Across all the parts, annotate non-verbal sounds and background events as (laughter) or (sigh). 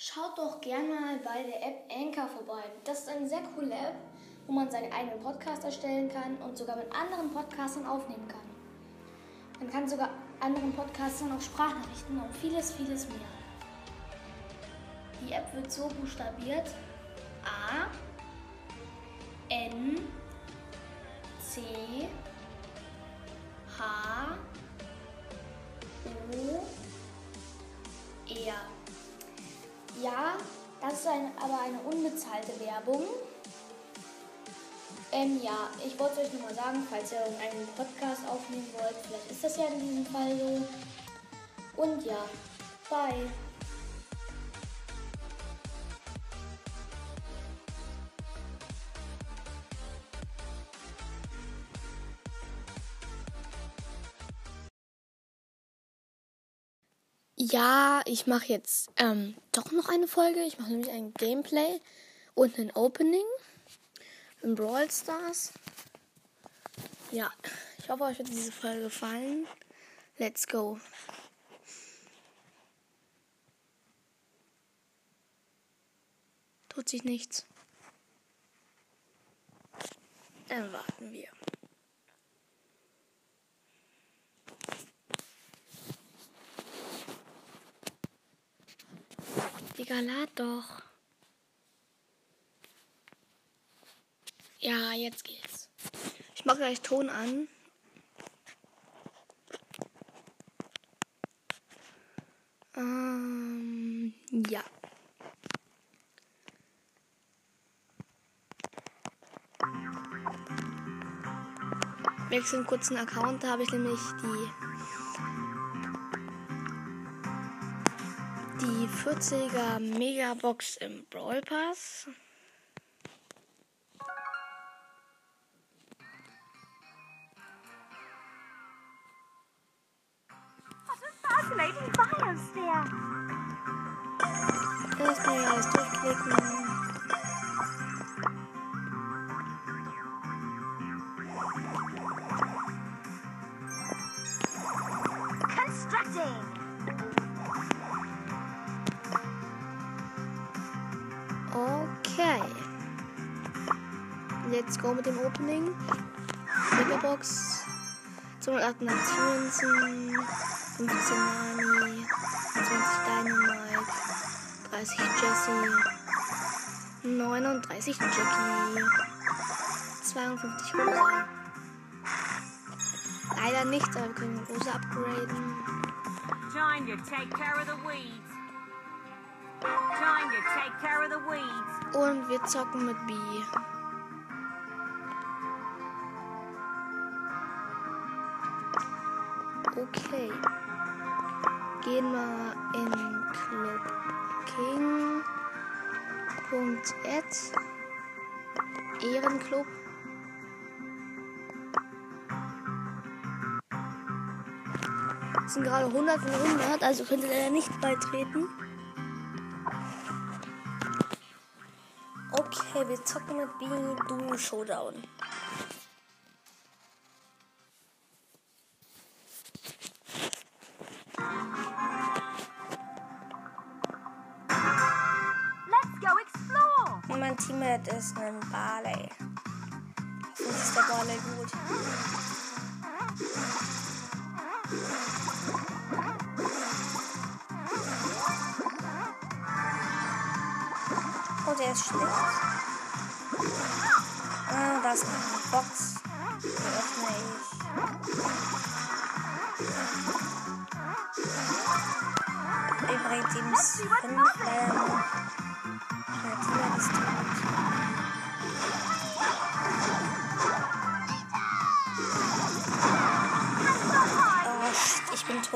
Schaut doch gerne mal bei der App Anchor vorbei. Das ist eine sehr coole App, wo man seinen eigenen Podcast erstellen kann und sogar mit anderen Podcastern aufnehmen kann. Man kann sogar anderen Podcastern auch Sprachnachrichten und vieles, vieles mehr. Die App wird so buchstabiert: A N C H O R. Ja, das ist ein, aber eine unbezahlte Werbung. Ähm, ja, ich wollte euch nur mal sagen, falls ihr einen Podcast aufnehmen wollt, vielleicht ist das ja in diesem Fall so. Und ja, bye. Ja, ich mache jetzt ähm, doch noch eine Folge. Ich mache nämlich ein Gameplay und ein Opening in Brawl Stars. Ja, ich hoffe, euch hat diese Folge gefallen. Let's go. Tut sich nichts. Dann warten wir. Digga, lad doch. Ja, jetzt geht's. Ich mache gleich Ton an. Ähm, ja. Wechseln kurzen Account, da habe ich nämlich die 40er Megabox im Brawl Pass. Go mit dem Opening. Megabox. 288 Münzen. 15 Nani. 20 Dynamite. 30 Jessie. 39 Jackie. 52 Rosa. Leider nicht, aber wir können Rosa upgraden. Time to take care of the weeds. Time to take care of the weeds. Und wir zocken mit B. Okay. Gehen wir in Club King. Punkt. Ehrenclub. Es sind gerade 100 von 100, also könnt ihr leider nicht beitreten. Okay, wir zocken mit Beanie Duo Showdown.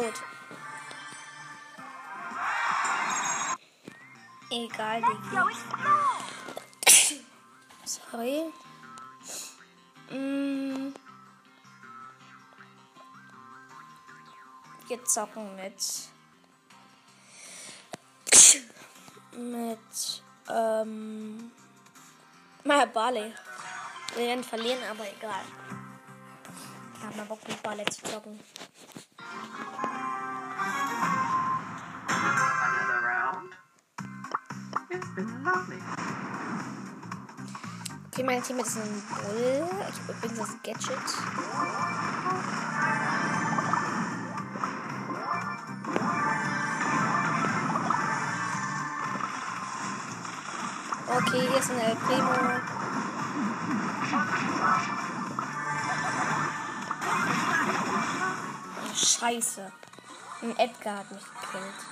Tot. Egal, explore. Sorry. Mm. Wir zocken mit. mit. Ähm. Mal Barley. Wir werden verlieren, aber egal. Ich hab mal Bock mit Barley zu zocken. It's been lovely. Okay, mein Team ist ein Bull. Ich übrigens das Gadget. Okay, hier ist ein El Primo. Oh, Scheiße. Ein Edgar hat mich gekillt.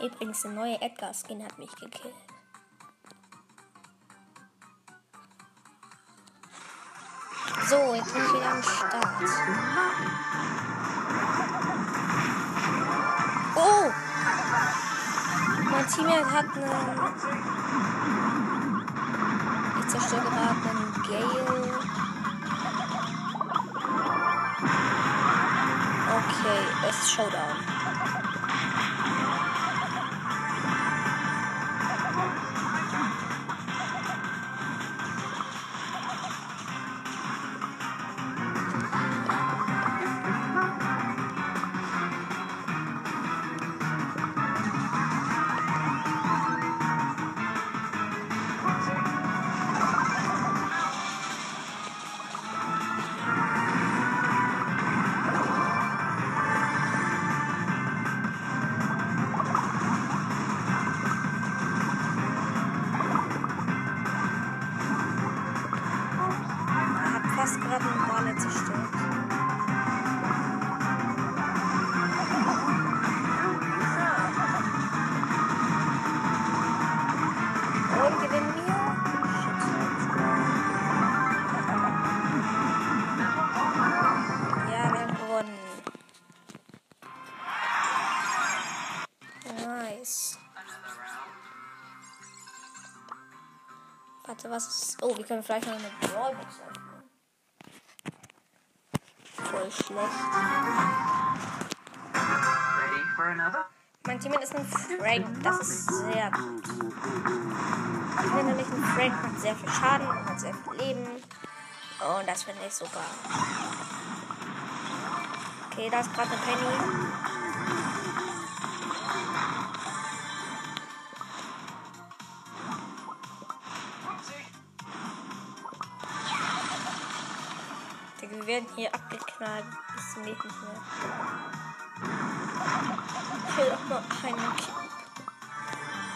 Übrigens, der neue Edgar-Skin hat mich gekillt. So, jetzt bin ich wieder am Start. Oh! Mein Teammate hat einen. Ich zerstöre gerade einen Gale. Okay, es ist Showdown. Warte, was ist. Oh, wir können vielleicht noch eine Brawlbox öffnen. Voll schlecht. Ready for another? Mein Team ist ein Frank. Das ist sehr gut. Ich finde nämlich ein Frank macht sehr viel Schaden und hat sehr viel Leben. Und das finde ich super. Okay, da ist gerade eine Penny. Werden hier abgeknallt bis zum nächsten Mal. Ich will auch noch einen Cube.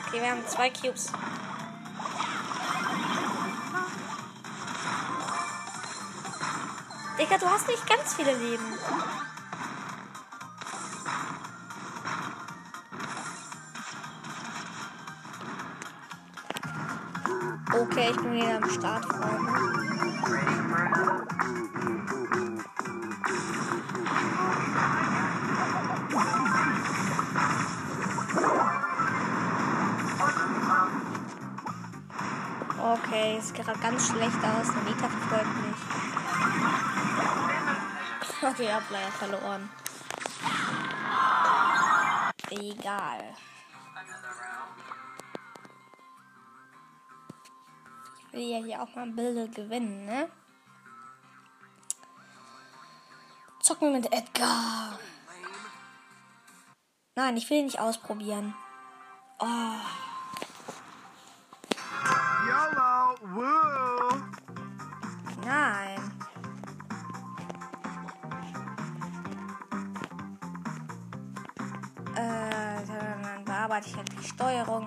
Okay, wir haben zwei Cubes. Digga, du hast nicht ganz viele Leben. Okay, ich bin wieder am. Ready es gerade ganz schlecht aus. Der Mieter verfolgt mich. Okay, Ableier verloren. Egal. Ich will ja hier auch mal ein Bild gewinnen, ne? Zocken mit Edgar. Nein, ich will ihn nicht ausprobieren. Oh, YOLO! Woo! nein. Äh, dann bearbeite ich halt die Steuerung.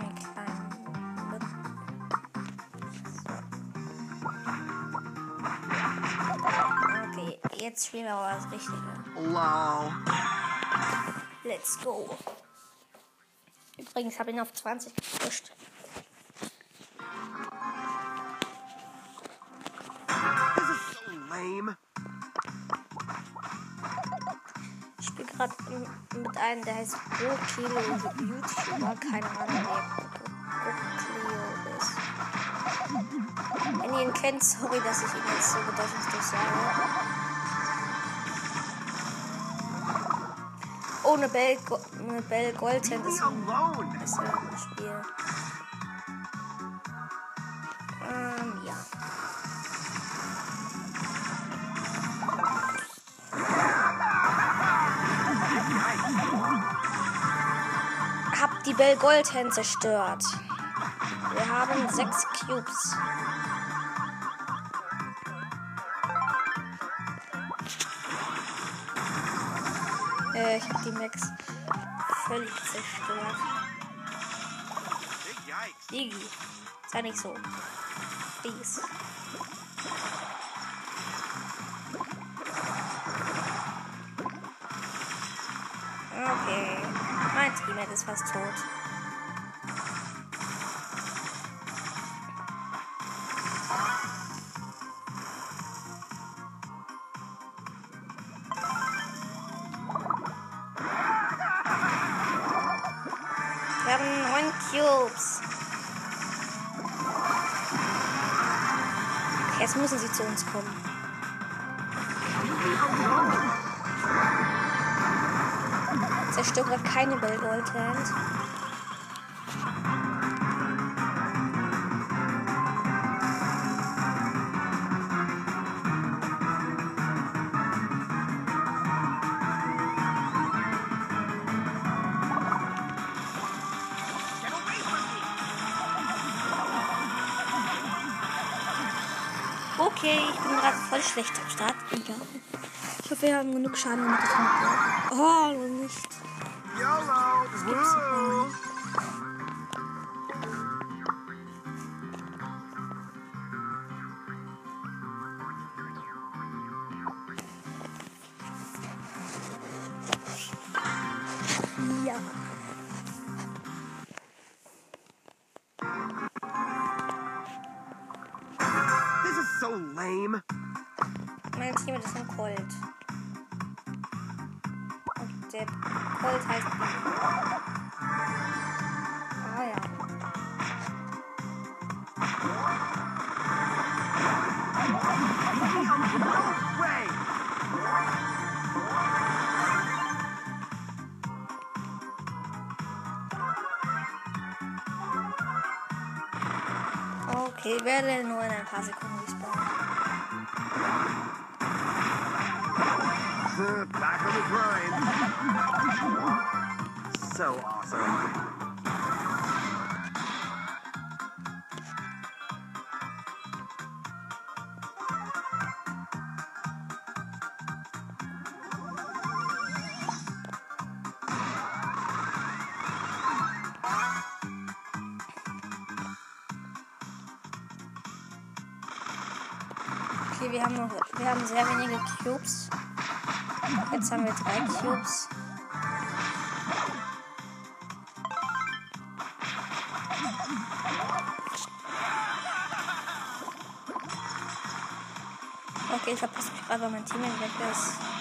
So. Okay, jetzt spielen wir aber das Richtige. LOL. Let's go. Übrigens habe ich ihn auf 20 gepusht. Lame. Ich spiele gerade mit einem, der heißt Gokilo YouTuber. Keine Ahnung, wer ist. Wenn ihr ihn kennt, sorry, dass ich ihn jetzt so bedeutungslos sage. Oh, eine Bell, Bell Goldhand ist ein ist im Spiel. Bell Goldhand zerstört. Wir haben sechs Cubes. Äh, ich habe die Max völlig zerstört. Digi, sei nicht so. Please. Mein Teammate ist fast tot. Wir haben neun Cubes. Jetzt müssen sie zu uns kommen. Zerstört gerade keine Bell me. Okay, ich bin gerade voll schlecht am Start. Ich hoffe, wir haben genug Schaden damit das wird. Oh, nicht. YOLO. gibt's Okay, werde nur in ein paar Sekunden respawnen. Uh, Back on the grind. So awesome. Cubes. Okay, ich verpasse mich gerade, weil mein Team weg ist.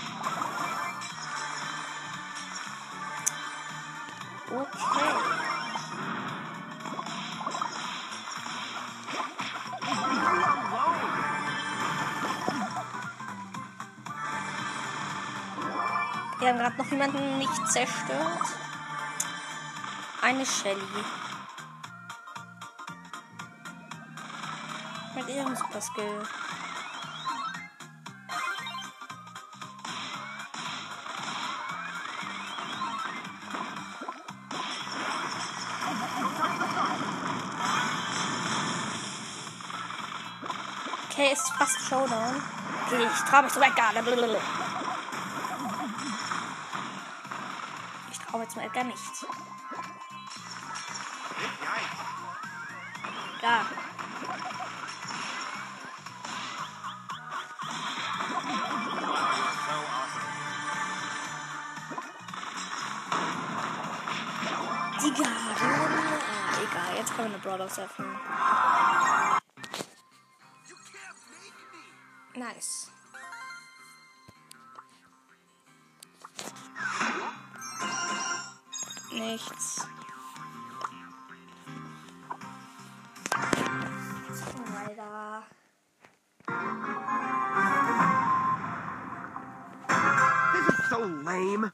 Haben gerade noch jemanden nicht zerstört. Eine Shelly. Mit ihrem Super Skill. Okay, ist fast Showdown. Okay, ich trau mich so weit gar nicht. Mal Edgar nicht. Da. Digga, ah, egal, jetzt können wir eine Brawlers öffnen. Nice. So lame.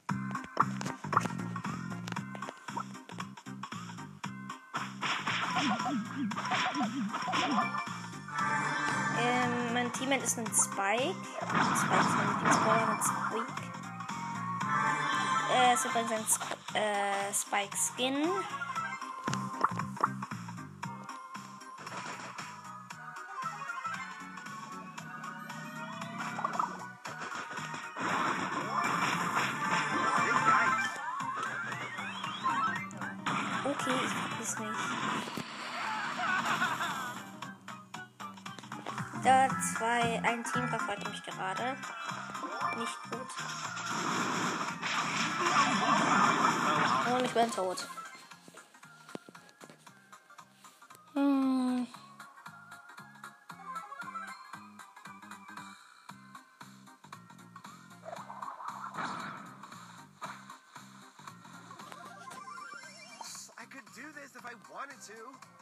Ähm, mein Teammate ist ein Spike. Spike ist mein Lieblingsbrawler mit Squeak. Äh, ist übrigens ein Sk äh, Spike if I wanted to.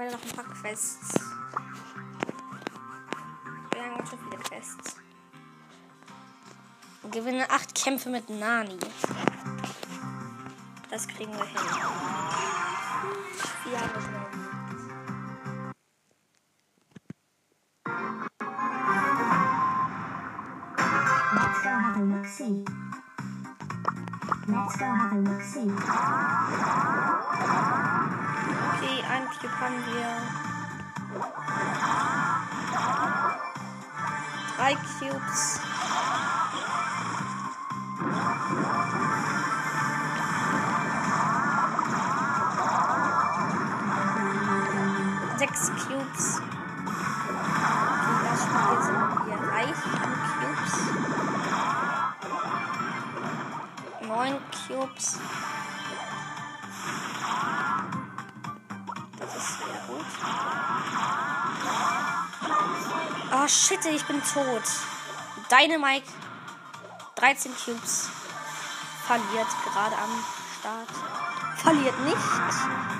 Aber noch ein paar Quests. Wir haben ganz schön viele Quests. Gewinne acht Kämpfe mit Nani. Das kriegen wir hin. Ja, das Let's go have a look see. Let's go have a look see. Okay, ein Cube haben wir. Drei Cubes. Sechs Cubes. Okay, das Spiel sind wir reich an Cubes. Shit, ich bin tot. Dynamite 13 Cubes verliert gerade am Start. Verliert nicht.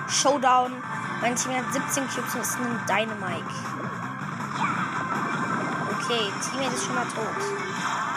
Showdown. Mein Team hat 17 Cubes und ist ein Dynamite. Okay, Teammate ist schon mal tot.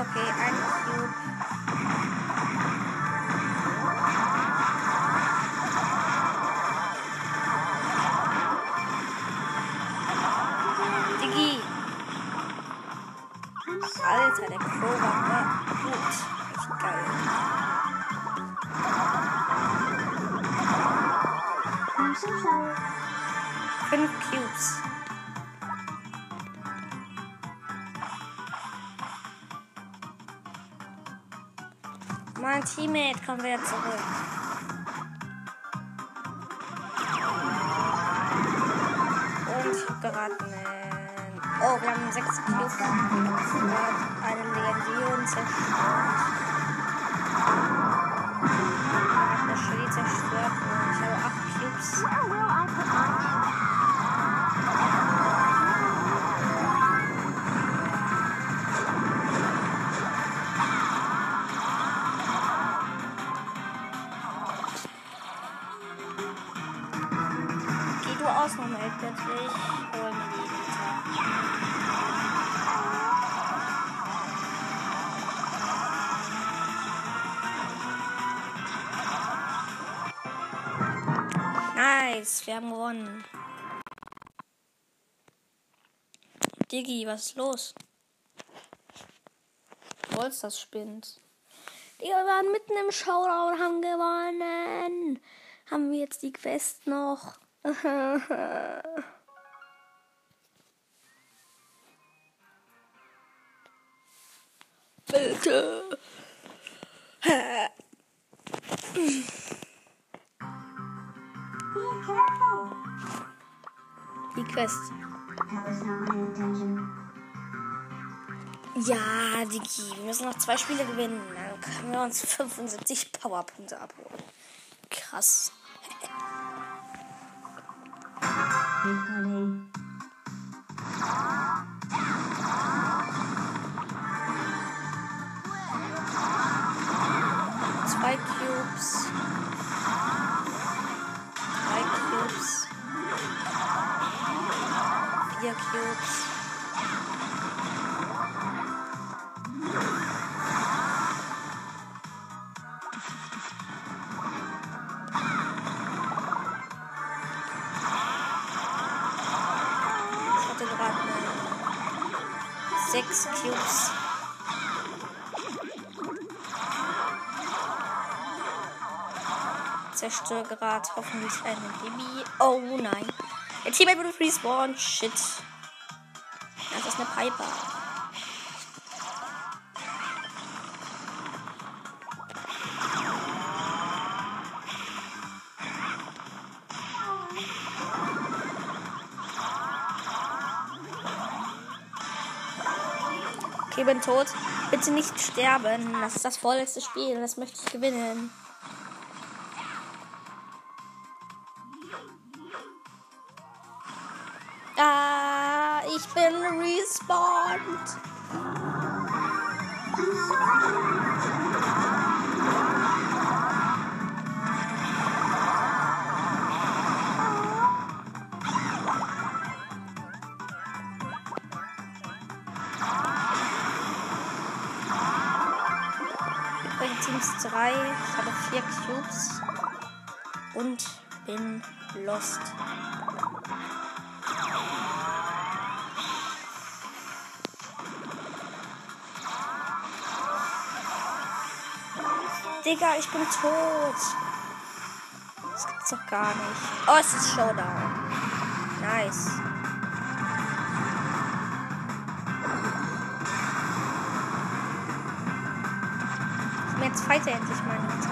Okay, ein Cube. Digi. I'm so Alter, der Crow war gut. Echt geil. I'm so sorry. Fünf Cubes. Teammate kommt wieder zurück. Und ich geraten. Oh, wir haben sechs Cubes. Let's go have a look see. Und eine Legion zerstört. Hat eine Shelly zerstört. Ich habe acht Cubes. Wir haben gewonnen. Diggi, was ist los? Wolls das spinnt. Digga, wir waren mitten im Showdown haben gewonnen. Haben wir jetzt die Quest noch? (laughs) Bitte. (laughs) Intention. Ja, Digi, wir müssen noch zwei Spiele gewinnen. Dann können wir uns 75 Powerpunkte abholen. Krass. Ich hatte gerade eine sechs Cubes. Zerstöre gerade hoffentlich eine Baby. Oh nein. Der Teammate wurde respawned. Shit. Das ist eine Piper. Bin tot. Bitte nicht sterben. Das ist das vorletzte Spiel. Das möchte ich gewinnen. Ah, ich bin respawned. Teams 3. Ich habe vier Cubes. Und bin lost. Digga, ich bin tot. Das gibt's doch gar nicht. Oh, es ist Showdown. Nice. Jetzt fighte endlich mal nicht.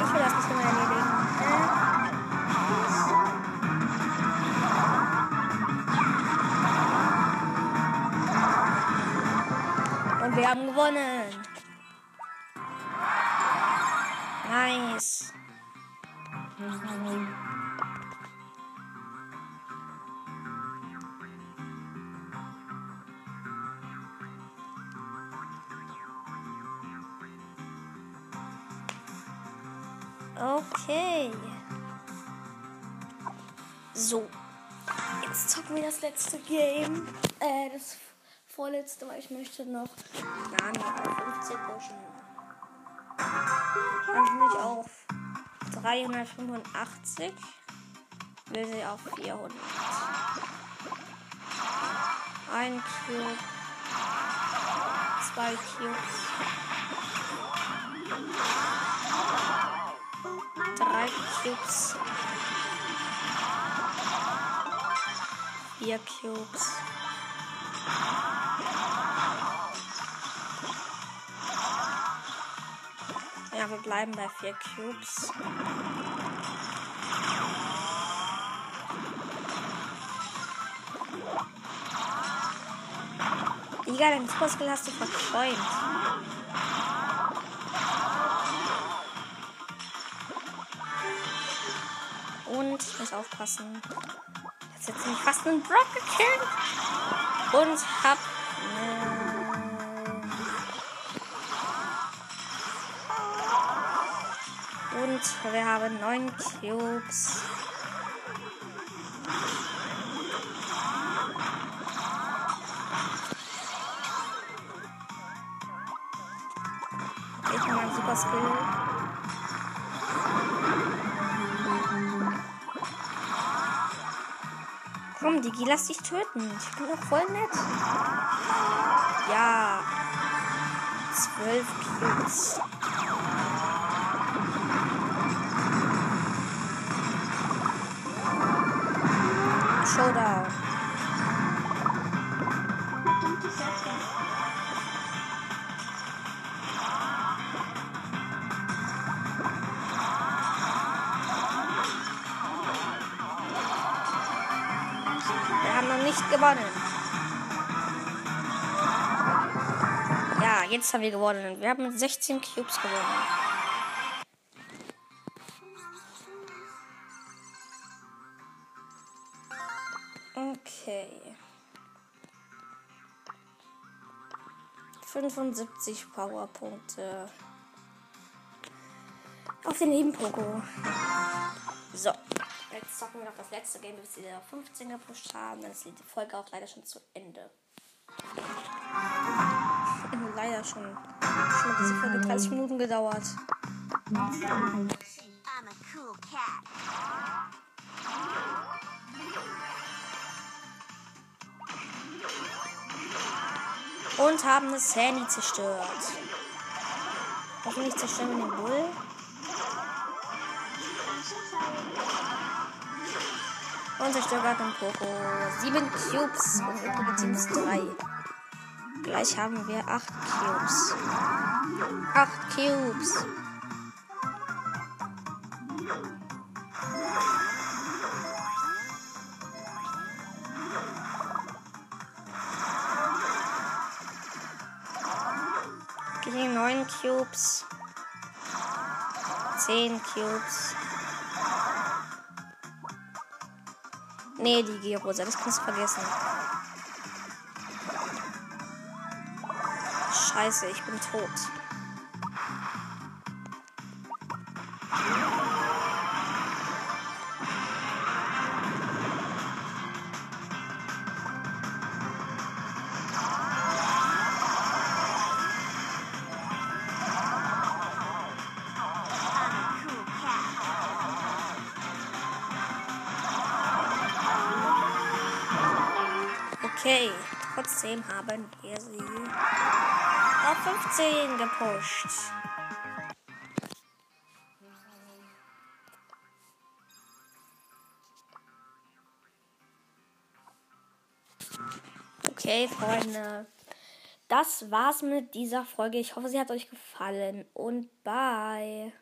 Ich will das nicht mehr erledigen. Äh? Und wir haben gewonnen. Nice. Zocken wir das letzte Game. Äh, das vorletzte, weil ich möchte noch Nani auf 15 pushen. Dann will ich auf 385. Will sie auf 400. Ein Cube. Zwei Cubes. Drei Cubes. Vier Cubes. Ja, wir bleiben bei vier Cubes. Digga, dein Superskill hast du verträumt. Und ich muss aufpassen. Jetzt hätte ich fast einen Brock gekillt. Und hab. äh, Und wir haben neun Cubes. Ich bin mein Super Skill. Digi, lass dich töten. Ich bin doch voll nett. Ja. Zwölf Cubes. Showdown. Gewonnen. Ja, jetzt haben wir gewonnen. Wir haben mit 16 Cubes gewonnen. Okay. 75 Powerpunkte. Auf den Nebenpoko. So. Jetzt zocken wir noch das letzte Game, bis wir 15 gepusht haben. Dann ist die Folge auch leider schon zu Ende. leider schon. Schon hat diese Folge 30 Minuten gedauert. Und haben das Sandy zerstört. Hoffentlich zerstören wir den Bull. Und zerstört den Poco. Sieben Cubes und übrige Teams drei. Gleich haben wir acht Cubes. Acht Cubes. Gegen neun Cubes. Zehn Cubes. Nee, die Gerosa, das kannst du vergessen. Scheiße, ich bin tot. Okay, trotzdem haben wir sie auf 15 gepusht. Okay, Freunde. Das war's mit dieser Folge. Ich hoffe, sie hat euch gefallen und bye.